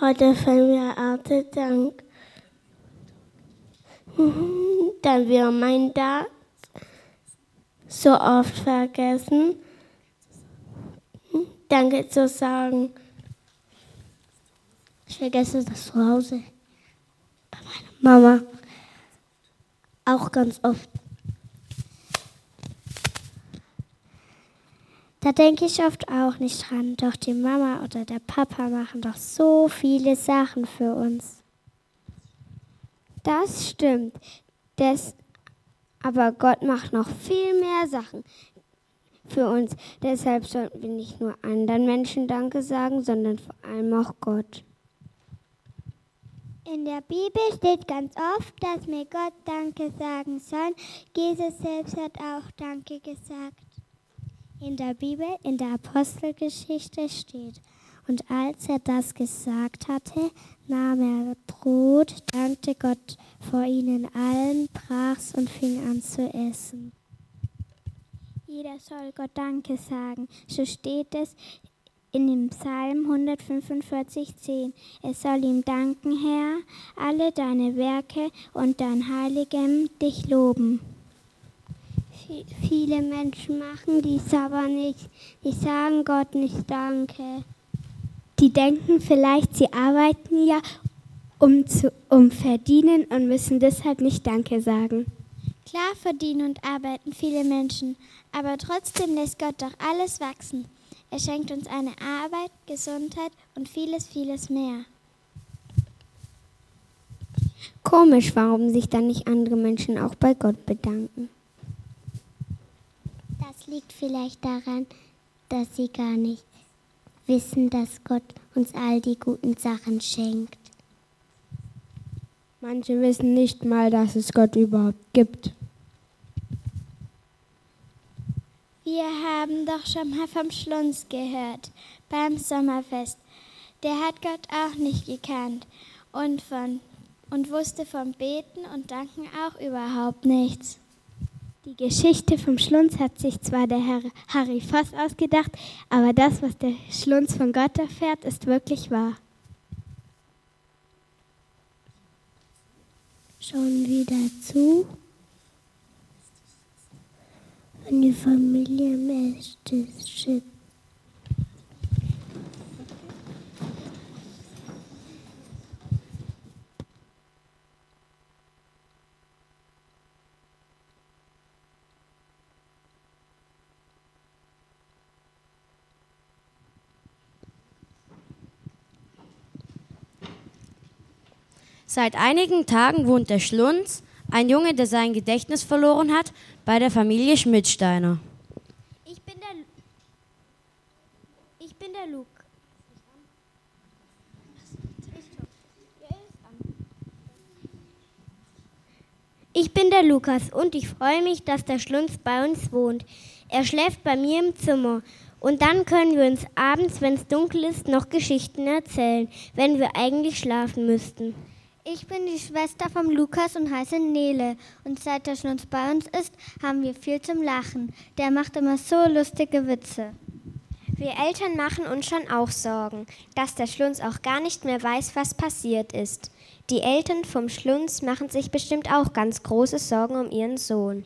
Heute fällt mir Arte Dank. Dann wir mein da so oft vergessen. Danke zu sagen. Ich vergesse das zu Hause. Bei meiner Mama. Auch ganz oft. Da denke ich oft auch nicht dran, doch die Mama oder der Papa machen doch so viele Sachen für uns. Das stimmt. Das, aber Gott macht noch viel mehr Sachen für uns. Deshalb sollten wir nicht nur anderen Menschen Danke sagen, sondern vor allem auch Gott. In der Bibel steht ganz oft, dass wir Gott Danke sagen sollen. Jesus selbst hat auch Danke gesagt. In der Bibel, in der Apostelgeschichte steht, und als er das gesagt hatte, nahm er Brot, dankte Gott vor ihnen allen, brach's und fing an zu essen. Jeder soll Gott Danke sagen. So steht es in dem Psalm 145,10. Es soll ihm danken, Herr, alle deine Werke und dein Heiligem dich loben. Viele Menschen machen dies aber nicht. Die sagen Gott nicht Danke. Die denken vielleicht, sie arbeiten ja, um, zu, um verdienen und müssen deshalb nicht Danke sagen. Klar verdienen und arbeiten viele Menschen, aber trotzdem lässt Gott doch alles wachsen. Er schenkt uns eine Arbeit, Gesundheit und vieles, vieles mehr. Komisch, warum sich dann nicht andere Menschen auch bei Gott bedanken. Das liegt vielleicht daran, dass sie gar nicht wissen, dass Gott uns all die guten Sachen schenkt. Manche wissen nicht mal, dass es Gott überhaupt gibt. Wir haben doch schon mal vom Schlunz gehört, beim Sommerfest. Der hat Gott auch nicht gekannt und, von, und wusste vom Beten und Danken auch überhaupt nichts. Die Geschichte vom Schlunz hat sich zwar der Herr Harry Voss ausgedacht, aber das, was der Schlunz von Gott erfährt, ist wirklich wahr. Schon wieder zu? Wenn die Familie im Esstisch Seit einigen Tagen wohnt der Schlunz, ein Junge, der sein Gedächtnis verloren hat, bei der Familie Schmidsteiner. Ich bin der, ich bin der Luke. Ich bin der Lukas und ich freue mich, dass der Schlunz bei uns wohnt. Er schläft bei mir im Zimmer. Und dann können wir uns abends, wenn es dunkel ist, noch Geschichten erzählen, wenn wir eigentlich schlafen müssten. Ich bin die Schwester vom Lukas und heiße Nele. Und seit der Schnunz bei uns ist, haben wir viel zum Lachen. Der macht immer so lustige Witze. Wir Eltern machen uns schon auch Sorgen, dass der Schlunz auch gar nicht mehr weiß, was passiert ist. Die Eltern vom Schlunz machen sich bestimmt auch ganz große Sorgen um ihren Sohn.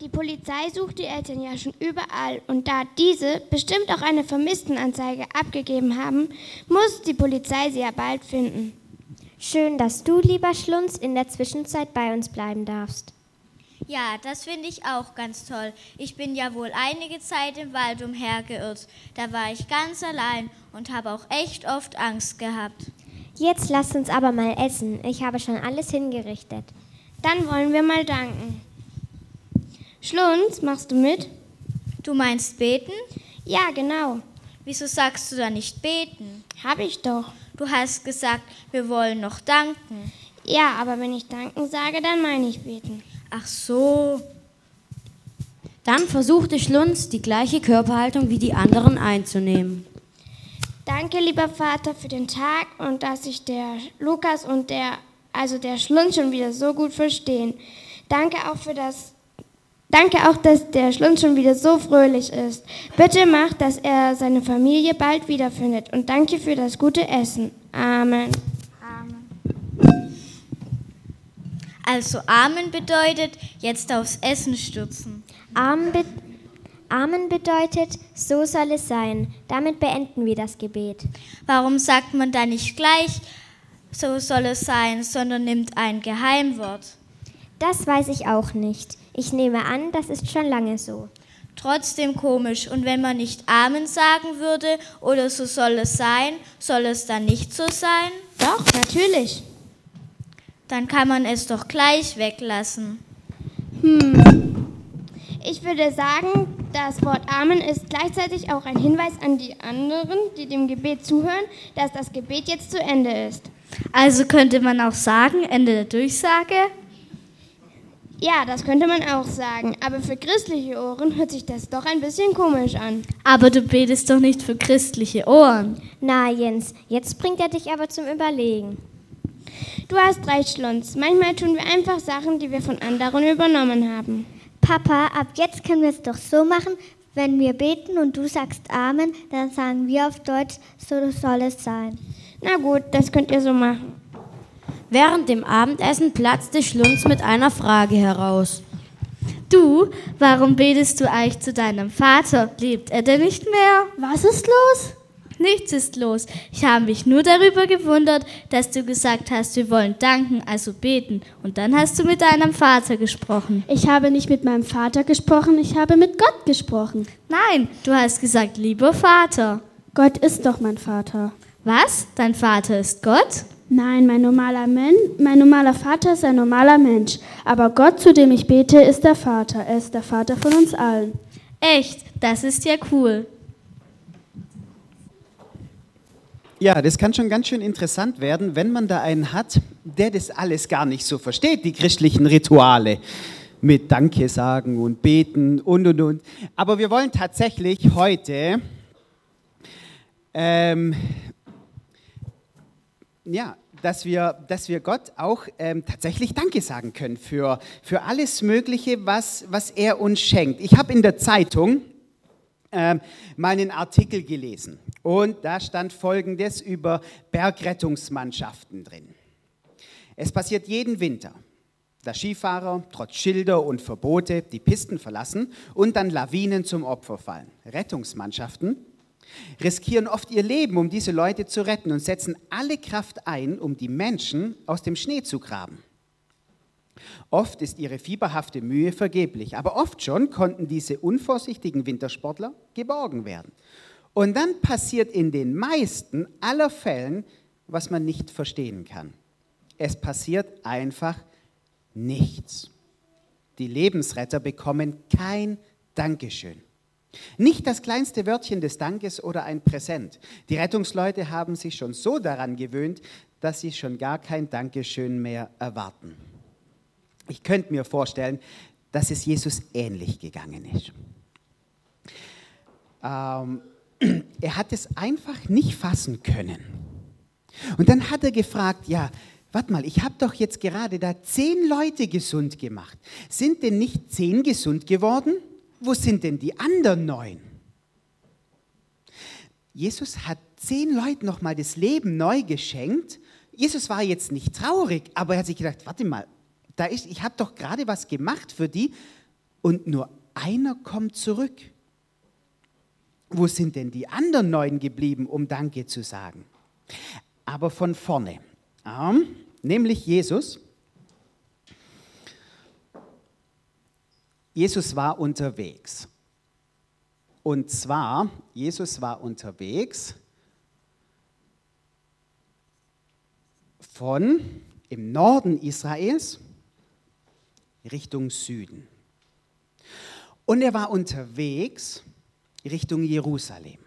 Die Polizei sucht die Eltern ja schon überall und da diese bestimmt auch eine Vermisstenanzeige abgegeben haben, muss die Polizei sie ja bald finden. Schön, dass du, lieber Schlunz, in der Zwischenzeit bei uns bleiben darfst. Ja, das finde ich auch ganz toll. Ich bin ja wohl einige Zeit im Wald umhergeirrt. Da war ich ganz allein und habe auch echt oft Angst gehabt. Jetzt lasst uns aber mal essen. Ich habe schon alles hingerichtet. Dann wollen wir mal danken. Schlunz, machst du mit? Du meinst beten? Ja, genau. Wieso sagst du da nicht beten? Hab ich doch. Du hast gesagt, wir wollen noch danken. Ja, aber wenn ich danken sage, dann meine ich beten. Ach so. Dann versuchte Schlunz, die gleiche Körperhaltung wie die anderen einzunehmen. Danke, lieber Vater, für den Tag und dass sich der Lukas und der, also der Schlunz schon wieder so gut verstehen. Danke auch für das Danke auch, dass der Schlund schon wieder so fröhlich ist. Bitte mach, dass er seine Familie bald wiederfindet und danke für das gute Essen. Amen. Also Amen bedeutet jetzt aufs Essen stürzen. Amen, be Amen bedeutet, so soll es sein. Damit beenden wir das Gebet. Warum sagt man da nicht gleich, so soll es sein, sondern nimmt ein Geheimwort? Das weiß ich auch nicht. Ich nehme an, das ist schon lange so. Trotzdem komisch. Und wenn man nicht Amen sagen würde oder so soll es sein, soll es dann nicht so sein? Doch, natürlich. Dann kann man es doch gleich weglassen. Hm. Ich würde sagen, das Wort Amen ist gleichzeitig auch ein Hinweis an die anderen, die dem Gebet zuhören, dass das Gebet jetzt zu Ende ist. Also könnte man auch sagen, Ende der Durchsage? Ja, das könnte man auch sagen, aber für christliche Ohren hört sich das doch ein bisschen komisch an. Aber du betest doch nicht für christliche Ohren. Na, Jens, jetzt bringt er dich aber zum Überlegen. Du hast recht, Schlunz. Manchmal tun wir einfach Sachen, die wir von anderen übernommen haben. Papa, ab jetzt können wir es doch so machen, wenn wir beten und du sagst Amen, dann sagen wir auf Deutsch, so soll es sein. Na gut, das könnt ihr so machen. Während dem Abendessen platzte Schlunz mit einer Frage heraus. Du, warum betest du eigentlich zu deinem Vater? Lebt er denn nicht mehr? Was ist los? Nichts ist los. Ich habe mich nur darüber gewundert, dass du gesagt hast, wir wollen danken, also beten. Und dann hast du mit deinem Vater gesprochen. Ich habe nicht mit meinem Vater gesprochen, ich habe mit Gott gesprochen. Nein, du hast gesagt, lieber Vater. Gott ist doch mein Vater. Was? Dein Vater ist Gott? Nein, mein normaler, Men mein normaler Vater ist ein normaler Mensch. Aber Gott, zu dem ich bete, ist der Vater. Er ist der Vater von uns allen. Echt? Das ist ja cool. Ja, das kann schon ganz schön interessant werden, wenn man da einen hat, der das alles gar nicht so versteht, die christlichen Rituale mit Danke sagen und beten und und und. Aber wir wollen tatsächlich heute ähm, ja, dass wir, dass wir Gott auch ähm, tatsächlich Danke sagen können für, für alles Mögliche, was, was er uns schenkt. Ich habe in der Zeitung ähm, mal einen Artikel gelesen und da stand Folgendes über Bergrettungsmannschaften drin. Es passiert jeden Winter, dass Skifahrer trotz Schilder und Verbote die Pisten verlassen und dann Lawinen zum Opfer fallen. Rettungsmannschaften riskieren oft ihr Leben, um diese Leute zu retten und setzen alle Kraft ein, um die Menschen aus dem Schnee zu graben. Oft ist ihre fieberhafte Mühe vergeblich, aber oft schon konnten diese unvorsichtigen Wintersportler geborgen werden. Und dann passiert in den meisten aller Fällen, was man nicht verstehen kann. Es passiert einfach nichts. Die Lebensretter bekommen kein Dankeschön. Nicht das kleinste Wörtchen des Dankes oder ein Präsent. Die Rettungsleute haben sich schon so daran gewöhnt, dass sie schon gar kein Dankeschön mehr erwarten. Ich könnte mir vorstellen, dass es Jesus ähnlich gegangen ist. Ähm, er hat es einfach nicht fassen können. Und dann hat er gefragt, ja, warte mal, ich habe doch jetzt gerade da zehn Leute gesund gemacht. Sind denn nicht zehn gesund geworden? Wo sind denn die anderen neun? Jesus hat zehn Leuten nochmal das Leben neu geschenkt. Jesus war jetzt nicht traurig, aber er hat sich gedacht, warte mal, da ist, ich habe doch gerade was gemacht für die und nur einer kommt zurück. Wo sind denn die anderen neun geblieben, um Danke zu sagen? Aber von vorne, ähm, nämlich Jesus. Jesus war unterwegs. Und zwar, Jesus war unterwegs von im Norden Israels Richtung Süden. Und er war unterwegs Richtung Jerusalem.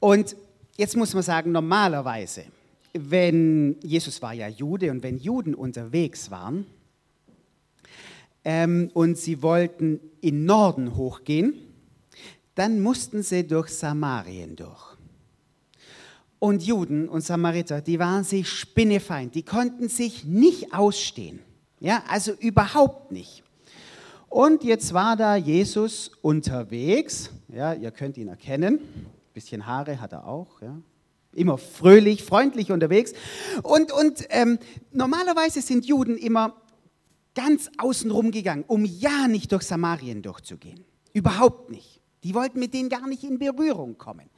Und jetzt muss man sagen, normalerweise, wenn Jesus war ja Jude und wenn Juden unterwegs waren ähm, und sie wollten in Norden hochgehen, dann mussten sie durch Samarien durch. Und Juden und Samariter, die waren sich spinnefeind, die konnten sich nicht ausstehen. Ja, also überhaupt nicht. Und jetzt war da Jesus unterwegs. Ja, ihr könnt ihn erkennen. Ein bisschen Haare hat er auch. Ja. immer fröhlich, freundlich unterwegs. Und, und ähm, normalerweise sind Juden immer ganz außenrum gegangen, um ja nicht durch Samarien durchzugehen. Überhaupt nicht. Die wollten mit denen gar nicht in Berührung kommen.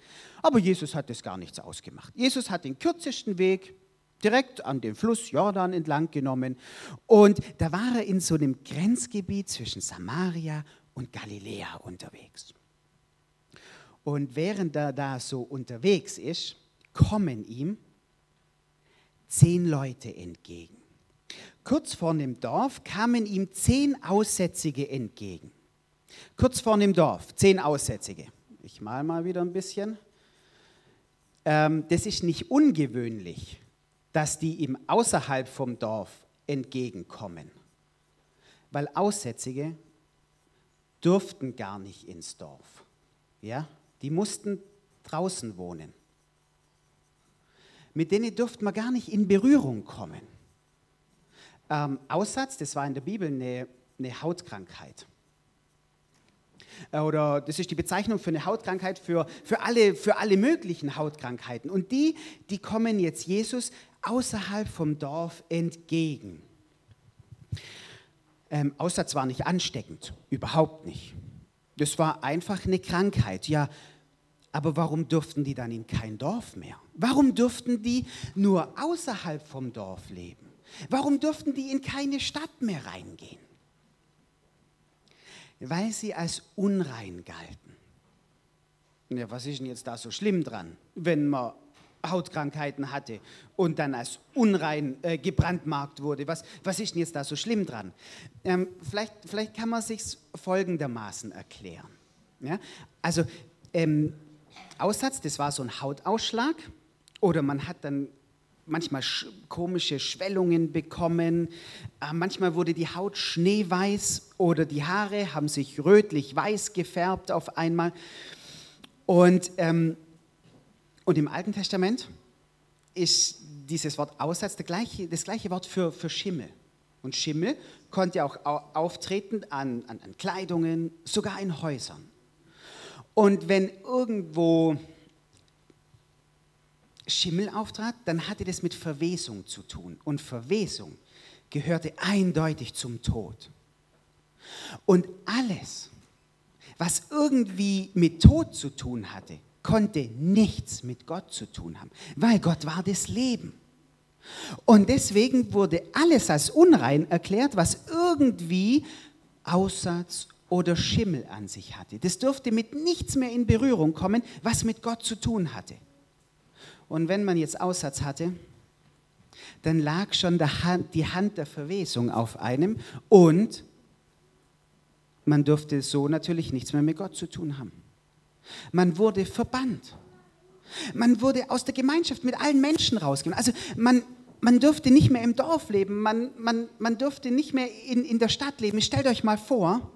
Aber Jesus hat das gar nichts ausgemacht. Jesus hat den kürzesten Weg direkt an den Fluss Jordan entlang genommen. Und da war er in so einem Grenzgebiet zwischen Samaria und Galiläa unterwegs. Und während er da so unterwegs ist, kommen ihm zehn Leute entgegen. Kurz vor dem Dorf kamen ihm zehn Aussätzige entgegen. Kurz vor dem Dorf, zehn Aussätzige. Ich mal mal wieder ein bisschen. Ähm, das ist nicht ungewöhnlich, dass die ihm außerhalb vom Dorf entgegenkommen. Weil Aussätzige durften gar nicht ins Dorf. Ja? Die mussten draußen wohnen. Mit denen durfte man gar nicht in Berührung kommen. Ähm, Aussatz, das war in der Bibel eine, eine Hautkrankheit. Äh, oder das ist die Bezeichnung für eine Hautkrankheit für, für, alle, für alle möglichen Hautkrankheiten. Und die, die kommen jetzt Jesus außerhalb vom Dorf entgegen. Ähm, Aussatz war nicht ansteckend, überhaupt nicht. Das war einfach eine Krankheit. Ja, aber warum durften die dann in kein Dorf mehr? Warum durften die nur außerhalb vom Dorf leben? Warum durften die in keine Stadt mehr reingehen? Weil sie als unrein galten. Ja, was ist denn jetzt da so schlimm dran, wenn man Hautkrankheiten hatte und dann als unrein äh, gebrandmarkt wurde. Was, was ist denn jetzt da so schlimm dran? Ähm, vielleicht, vielleicht kann man sich folgendermaßen erklären. Ja? Also ähm, Aussatz, das war so ein Hautausschlag oder man hat dann manchmal sch komische Schwellungen bekommen, äh, manchmal wurde die Haut schneeweiß oder die Haare haben sich rötlich-weiß gefärbt auf einmal. Und ähm, und im Alten Testament ist dieses Wort Aussatz das gleiche, das gleiche Wort für, für Schimmel. Und Schimmel konnte auch auftreten an, an, an Kleidungen, sogar in Häusern. Und wenn irgendwo Schimmel auftrat, dann hatte das mit Verwesung zu tun. Und Verwesung gehörte eindeutig zum Tod. Und alles, was irgendwie mit Tod zu tun hatte, konnte nichts mit Gott zu tun haben, weil Gott war das Leben. Und deswegen wurde alles als unrein erklärt, was irgendwie Aussatz oder Schimmel an sich hatte. Das durfte mit nichts mehr in Berührung kommen, was mit Gott zu tun hatte. Und wenn man jetzt Aussatz hatte, dann lag schon die Hand der Verwesung auf einem und man durfte so natürlich nichts mehr mit Gott zu tun haben. Man wurde verbannt. Man wurde aus der Gemeinschaft mit allen Menschen rausgenommen. Also man, man durfte nicht mehr im Dorf leben, man, man, man durfte nicht mehr in, in der Stadt leben. Stellt euch mal vor,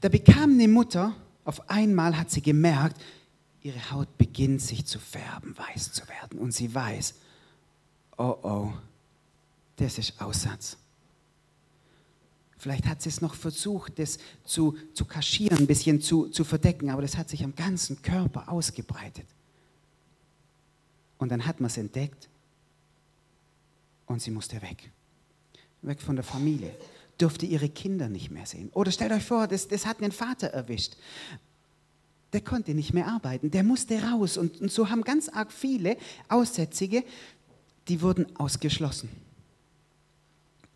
da bekam eine Mutter, auf einmal hat sie gemerkt, ihre Haut beginnt sich zu färben, weiß zu werden. Und sie weiß, oh oh, das ist Aussatz. Vielleicht hat sie es noch versucht, das zu, zu kaschieren, ein bisschen zu, zu verdecken, aber das hat sich am ganzen Körper ausgebreitet. Und dann hat man es entdeckt und sie musste weg. Weg von der Familie. Durfte ihre Kinder nicht mehr sehen. Oder stellt euch vor, das, das hat einen Vater erwischt. Der konnte nicht mehr arbeiten, der musste raus. Und, und so haben ganz arg viele Aussätzige, die wurden ausgeschlossen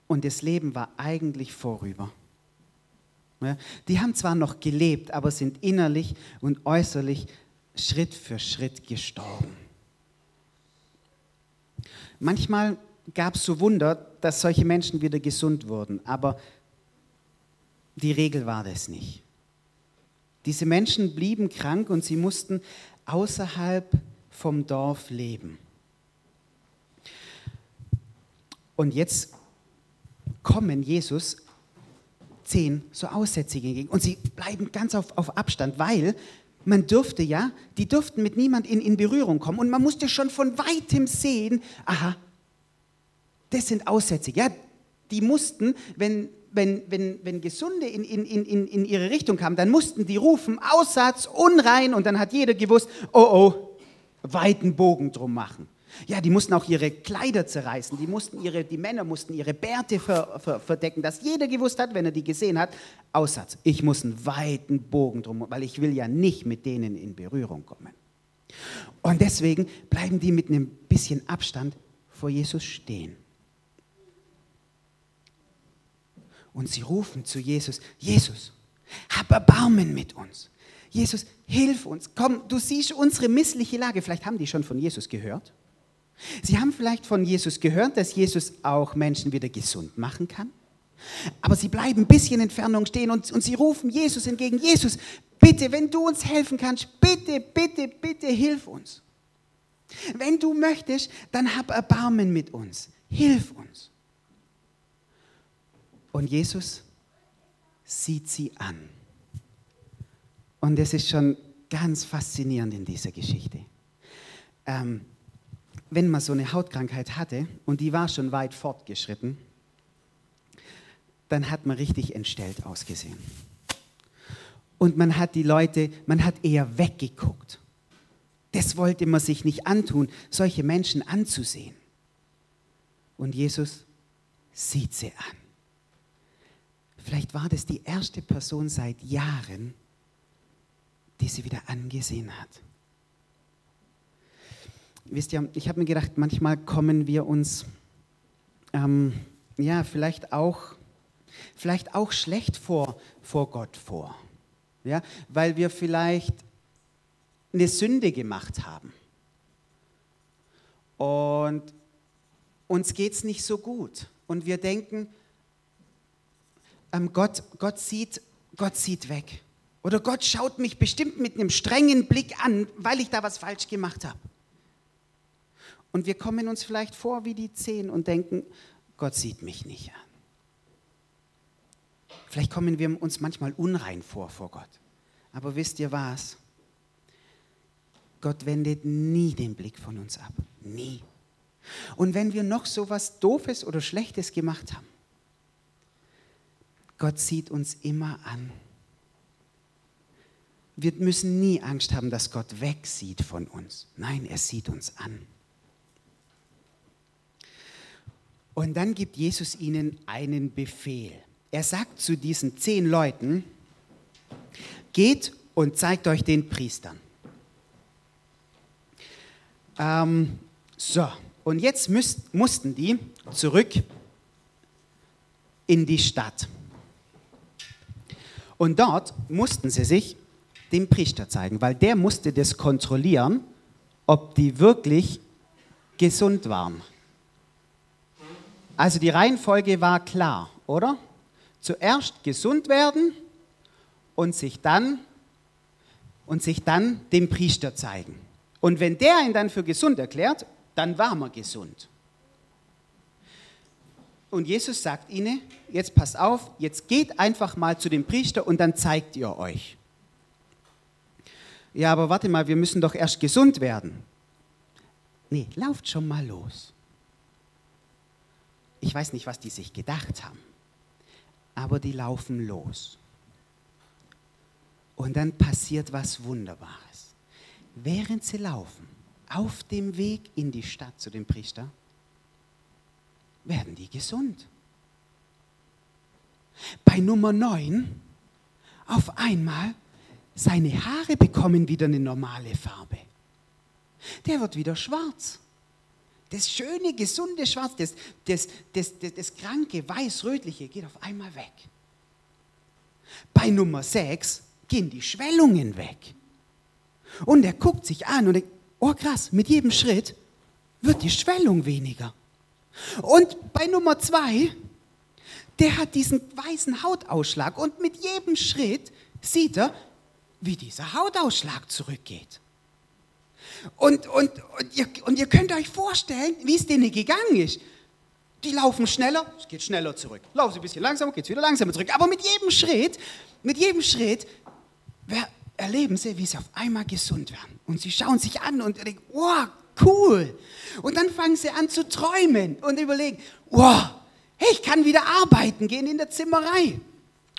und das Leben war eigentlich vorüber. Ja, die haben zwar noch gelebt, aber sind innerlich und äußerlich Schritt für Schritt gestorben. Manchmal gab es so Wunder, dass solche Menschen wieder gesund wurden, aber die Regel war das nicht. Diese Menschen blieben krank und sie mussten außerhalb vom Dorf leben. Und jetzt kommen Jesus zehn so Aussätzige entgegen. Und sie bleiben ganz auf, auf Abstand, weil man dürfte ja, die durften mit niemand in, in Berührung kommen. Und man musste schon von weitem sehen, aha, das sind Aussätzige. Ja, die mussten, wenn, wenn, wenn, wenn Gesunde in, in, in, in ihre Richtung kamen, dann mussten die rufen, Aussatz, unrein. Und dann hat jeder gewusst, oh oh, weiten Bogen drum machen. Ja, die mussten auch ihre Kleider zerreißen, die, mussten ihre, die Männer mussten ihre Bärte ver, ver, verdecken, dass jeder gewusst hat, wenn er die gesehen hat, Aussatz, ich muss einen weiten Bogen drum, weil ich will ja nicht mit denen in Berührung kommen. Und deswegen bleiben die mit einem bisschen Abstand vor Jesus stehen. Und sie rufen zu Jesus, Jesus, hab Erbarmen mit uns. Jesus, hilf uns. Komm, du siehst unsere missliche Lage. Vielleicht haben die schon von Jesus gehört. Sie haben vielleicht von Jesus gehört, dass Jesus auch Menschen wieder gesund machen kann. Aber sie bleiben ein bisschen Entfernung stehen und, und sie rufen Jesus entgegen. Jesus, bitte, wenn du uns helfen kannst, bitte, bitte, bitte hilf uns. Wenn du möchtest, dann hab Erbarmen mit uns. Hilf uns. Und Jesus sieht sie an. Und das ist schon ganz faszinierend in dieser Geschichte. Ähm, wenn man so eine Hautkrankheit hatte und die war schon weit fortgeschritten, dann hat man richtig entstellt ausgesehen. Und man hat die Leute, man hat eher weggeguckt. Das wollte man sich nicht antun, solche Menschen anzusehen. Und Jesus sieht sie an. Vielleicht war das die erste Person seit Jahren, die sie wieder angesehen hat. Wisst ihr, ich habe mir gedacht, manchmal kommen wir uns ähm, ja vielleicht auch, vielleicht auch schlecht vor, vor Gott vor, ja, weil wir vielleicht eine Sünde gemacht haben und uns geht es nicht so gut und wir denken, ähm, Gott, Gott, sieht, Gott sieht weg. Oder Gott schaut mich bestimmt mit einem strengen Blick an, weil ich da was falsch gemacht habe. Und wir kommen uns vielleicht vor wie die Zehn und denken, Gott sieht mich nicht an. Vielleicht kommen wir uns manchmal unrein vor vor Gott. Aber wisst ihr was? Gott wendet nie den Blick von uns ab. Nie. Und wenn wir noch so was Doofes oder Schlechtes gemacht haben, Gott sieht uns immer an. Wir müssen nie Angst haben, dass Gott wegsieht von uns. Nein, er sieht uns an. Und dann gibt Jesus ihnen einen Befehl. Er sagt zu diesen zehn Leuten, geht und zeigt euch den Priestern. Ähm, so, und jetzt müsst, mussten die zurück in die Stadt. Und dort mussten sie sich dem Priester zeigen, weil der musste das kontrollieren, ob die wirklich gesund waren. Also die Reihenfolge war klar, oder? Zuerst gesund werden und sich dann und sich dann dem Priester zeigen. Und wenn der ihn dann für gesund erklärt, dann war man gesund. Und Jesus sagt ihnen, jetzt passt auf, jetzt geht einfach mal zu dem Priester und dann zeigt ihr euch. Ja, aber warte mal, wir müssen doch erst gesund werden. Nee, lauft schon mal los. Ich weiß nicht, was die sich gedacht haben, aber die laufen los. Und dann passiert was Wunderbares. Während sie laufen, auf dem Weg in die Stadt zu dem Priester, werden die gesund. Bei Nummer 9 auf einmal seine Haare bekommen wieder eine normale Farbe. Der wird wieder schwarz. Das schöne, gesunde Schwarz, das, das, das, das, das kranke, weiß-rötliche geht auf einmal weg. Bei Nummer 6 gehen die Schwellungen weg. Und er guckt sich an und denkt, oh krass, mit jedem Schritt wird die Schwellung weniger. Und bei Nummer zwei, der hat diesen weißen Hautausschlag und mit jedem Schritt sieht er, wie dieser Hautausschlag zurückgeht. Und, und, und, ihr, und ihr könnt euch vorstellen, wie es denen gegangen ist. Die laufen schneller, es geht schneller zurück. Laufen sie ein bisschen langsamer, geht es wieder langsamer zurück. Aber mit jedem Schritt, mit jedem Schritt erleben sie, wie sie auf einmal gesund werden. Und sie schauen sich an und denken, wow, cool. Und dann fangen sie an zu träumen und überlegen, wow, hey, ich kann wieder arbeiten gehen in der Zimmerei.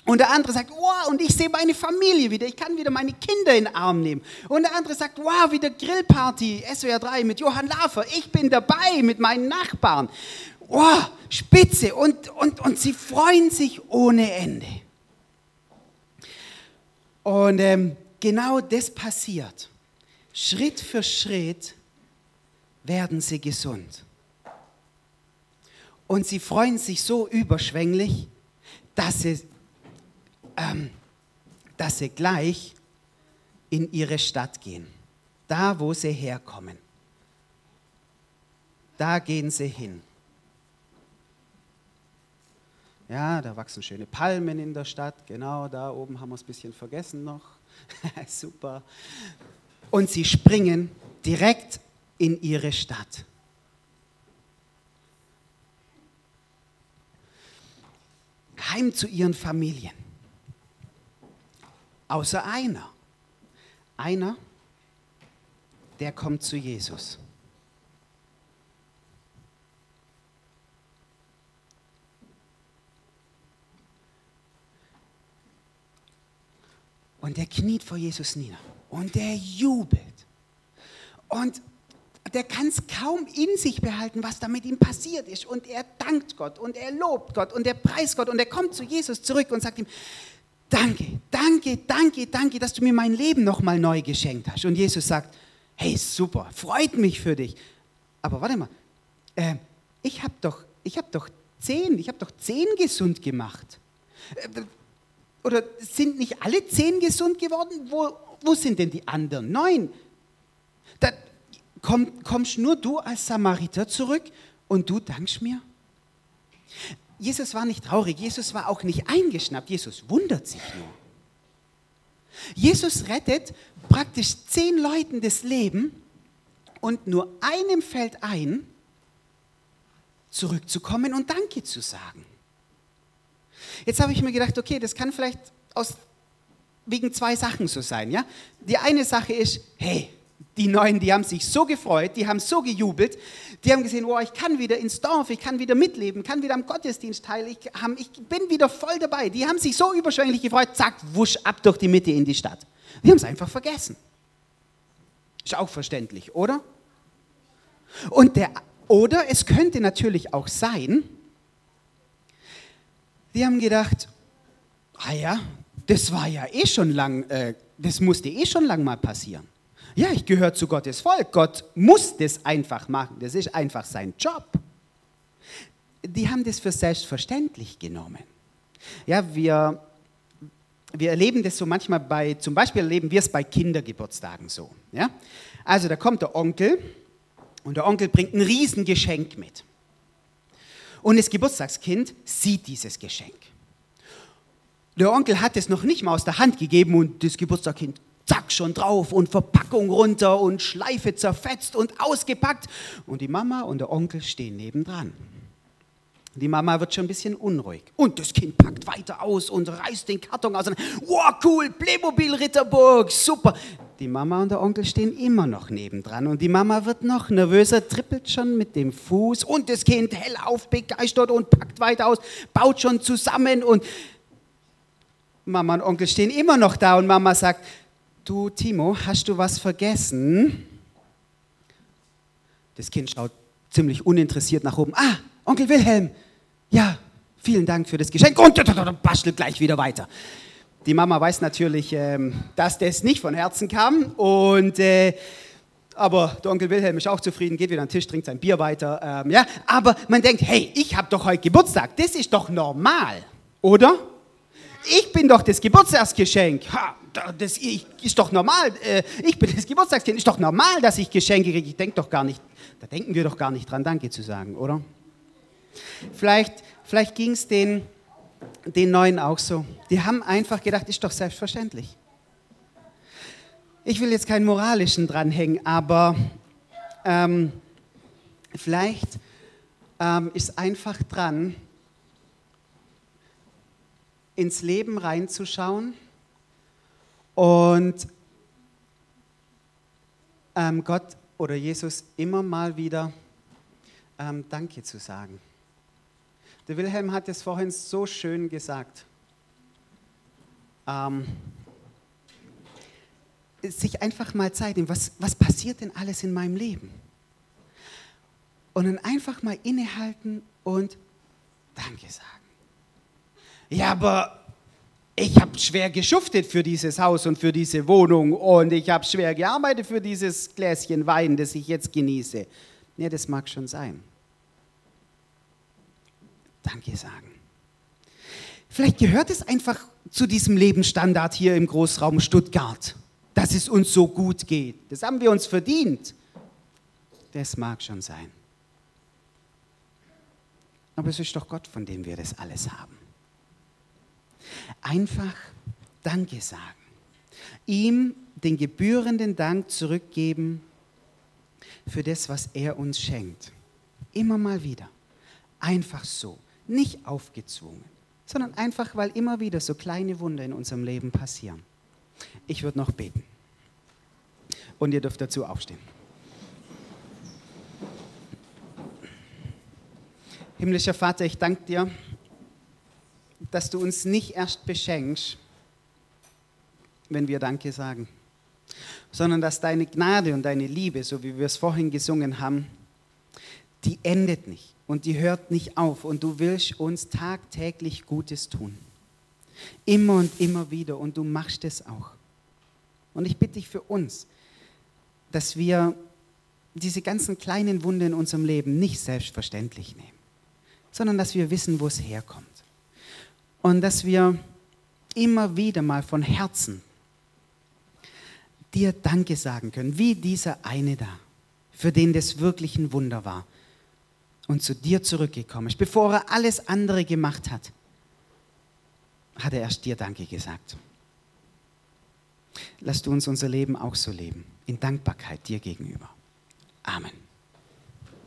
Und der andere sagt, wow, und ich sehe meine Familie wieder, ich kann wieder meine Kinder in den Arm nehmen. Und der andere sagt, wow, wieder Grillparty, SWR 3 mit Johann Lafer, ich bin dabei mit meinen Nachbarn. Wow, spitze. Und, und, und sie freuen sich ohne Ende. Und ähm, genau das passiert. Schritt für Schritt werden sie gesund. Und sie freuen sich so überschwänglich, dass sie, ähm, dass sie gleich in ihre Stadt gehen. Da, wo sie herkommen. Da gehen sie hin. Ja, da wachsen schöne Palmen in der Stadt. Genau, da oben haben wir es ein bisschen vergessen noch. Super. Und sie springen direkt in ihre Stadt. Heim zu ihren Familien. Außer einer. Einer, der kommt zu Jesus. Und der kniet vor Jesus nieder. Und der jubelt. Und der kann es kaum in sich behalten, was da mit ihm passiert ist. Und er dankt Gott und er lobt Gott und er preist Gott und er kommt zu Jesus zurück und sagt ihm, danke, danke, danke, danke, dass du mir mein Leben nochmal neu geschenkt hast. Und Jesus sagt, hey, super, freut mich für dich. Aber warte mal, äh, ich habe doch, hab doch zehn, ich habe doch zehn gesund gemacht. Äh, oder sind nicht alle zehn gesund geworden? Wo, wo sind denn die anderen neun? Da komm, kommst nur du als Samariter zurück und du dankst mir? Jesus war nicht traurig, Jesus war auch nicht eingeschnappt, Jesus wundert sich nur. Jesus rettet praktisch zehn Leuten das Leben und nur einem fällt ein, zurückzukommen und Danke zu sagen. Jetzt habe ich mir gedacht, okay, das kann vielleicht aus, wegen zwei Sachen so sein. Ja? Die eine Sache ist, hey, die Neuen, die haben sich so gefreut, die haben so gejubelt, die haben gesehen, wow, ich kann wieder ins Dorf, ich kann wieder mitleben, kann wieder am Gottesdienst teil, ich, ich bin wieder voll dabei. Die haben sich so überschwänglich gefreut, zack, wusch ab durch die Mitte in die Stadt. Die haben es einfach vergessen. Ist auch verständlich, oder? Und der, oder es könnte natürlich auch sein, die haben gedacht, ah ja, das war ja eh schon lang, äh, das musste eh schon lang mal passieren. Ja, ich gehöre zu Gottes Volk. Gott muss das einfach machen. Das ist einfach sein Job. Die haben das für selbstverständlich genommen. Ja, wir, wir erleben das so manchmal bei, zum Beispiel erleben wir es bei Kindergeburtstagen so. Ja? Also da kommt der Onkel und der Onkel bringt ein Riesengeschenk mit. Und das Geburtstagskind sieht dieses Geschenk. Der Onkel hat es noch nicht mal aus der Hand gegeben und das Geburtstagskind zack schon drauf und Verpackung runter und Schleife zerfetzt und ausgepackt. Und die Mama und der Onkel stehen nebendran. Die Mama wird schon ein bisschen unruhig. Und das Kind packt weiter aus und reißt den Karton aus. Wow, cool, Playmobil Ritterburg, super. Die Mama und der Onkel stehen immer noch nebendran und die Mama wird noch nervöser, trippelt schon mit dem Fuß und das Kind hellauf begeistert und packt weiter aus, baut schon zusammen und Mama und Onkel stehen immer noch da und Mama sagt, du Timo, hast du was vergessen? Das Kind schaut ziemlich uninteressiert nach oben. Ah, Onkel Wilhelm, ja, vielen Dank für das Geschenk und bastelt gleich wieder weiter. Die Mama weiß natürlich, ähm, dass das nicht von Herzen kam. Und, äh, aber der Onkel Wilhelm ist auch zufrieden, geht wieder an den Tisch, trinkt sein Bier weiter. Ähm? Aber man denkt, hey, ich habe doch heute Geburtstag. Das ist doch normal, oder? Ich bin doch das Geburtstagsgeschenk. Ha, das ist doch normal. Äh, ich bin das Geburtstagskind. Ist doch normal, dass ich Geschenke kriege. Ich denke doch gar nicht, da denken wir doch gar nicht dran, Danke zu sagen, oder? Vielleicht, vielleicht ging es den den Neuen auch so. Die haben einfach gedacht, ist doch selbstverständlich. Ich will jetzt keinen moralischen dranhängen, aber ähm, vielleicht ähm, ist einfach dran, ins Leben reinzuschauen und ähm, Gott oder Jesus immer mal wieder ähm, Danke zu sagen. Der Wilhelm hat es vorhin so schön gesagt. ähm, sich einfach mal Zeit nehmen, was, was passiert denn alles in meinem Leben? Und dann einfach mal innehalten und Danke sagen. Ja, aber ich habe schwer geschuftet für dieses Haus und für diese Wohnung und ich habe schwer gearbeitet für dieses Gläschen Wein, das ich jetzt genieße. Ja, das mag schon sein. Danke sagen. Vielleicht gehört es einfach zu diesem Lebensstandard hier im Großraum Stuttgart, dass es uns so gut geht. Das haben wir uns verdient. Das mag schon sein. Aber es ist doch Gott, von dem wir das alles haben. Einfach Danke sagen. Ihm den gebührenden Dank zurückgeben für das, was er uns schenkt. Immer mal wieder. Einfach so. Nicht aufgezwungen, sondern einfach, weil immer wieder so kleine Wunder in unserem Leben passieren. Ich würde noch beten. Und ihr dürft dazu aufstehen. Himmlischer Vater, ich danke dir, dass du uns nicht erst beschenkst, wenn wir Danke sagen, sondern dass deine Gnade und deine Liebe, so wie wir es vorhin gesungen haben, die endet nicht und die hört nicht auf und du willst uns tagtäglich Gutes tun. Immer und immer wieder und du machst es auch. Und ich bitte dich für uns, dass wir diese ganzen kleinen Wunder in unserem Leben nicht selbstverständlich nehmen sondern dass wir wissen, wo es herkommt. Und dass wir immer wieder mal von Herzen dir Danke sagen können, wie dieser eine da, für den das wirklich ein Wunder war und zu dir zurückgekommen ist. Bevor er alles andere gemacht hat, hat er erst dir Danke gesagt. Lass du uns unser Leben auch so leben, in Dankbarkeit dir gegenüber. Amen.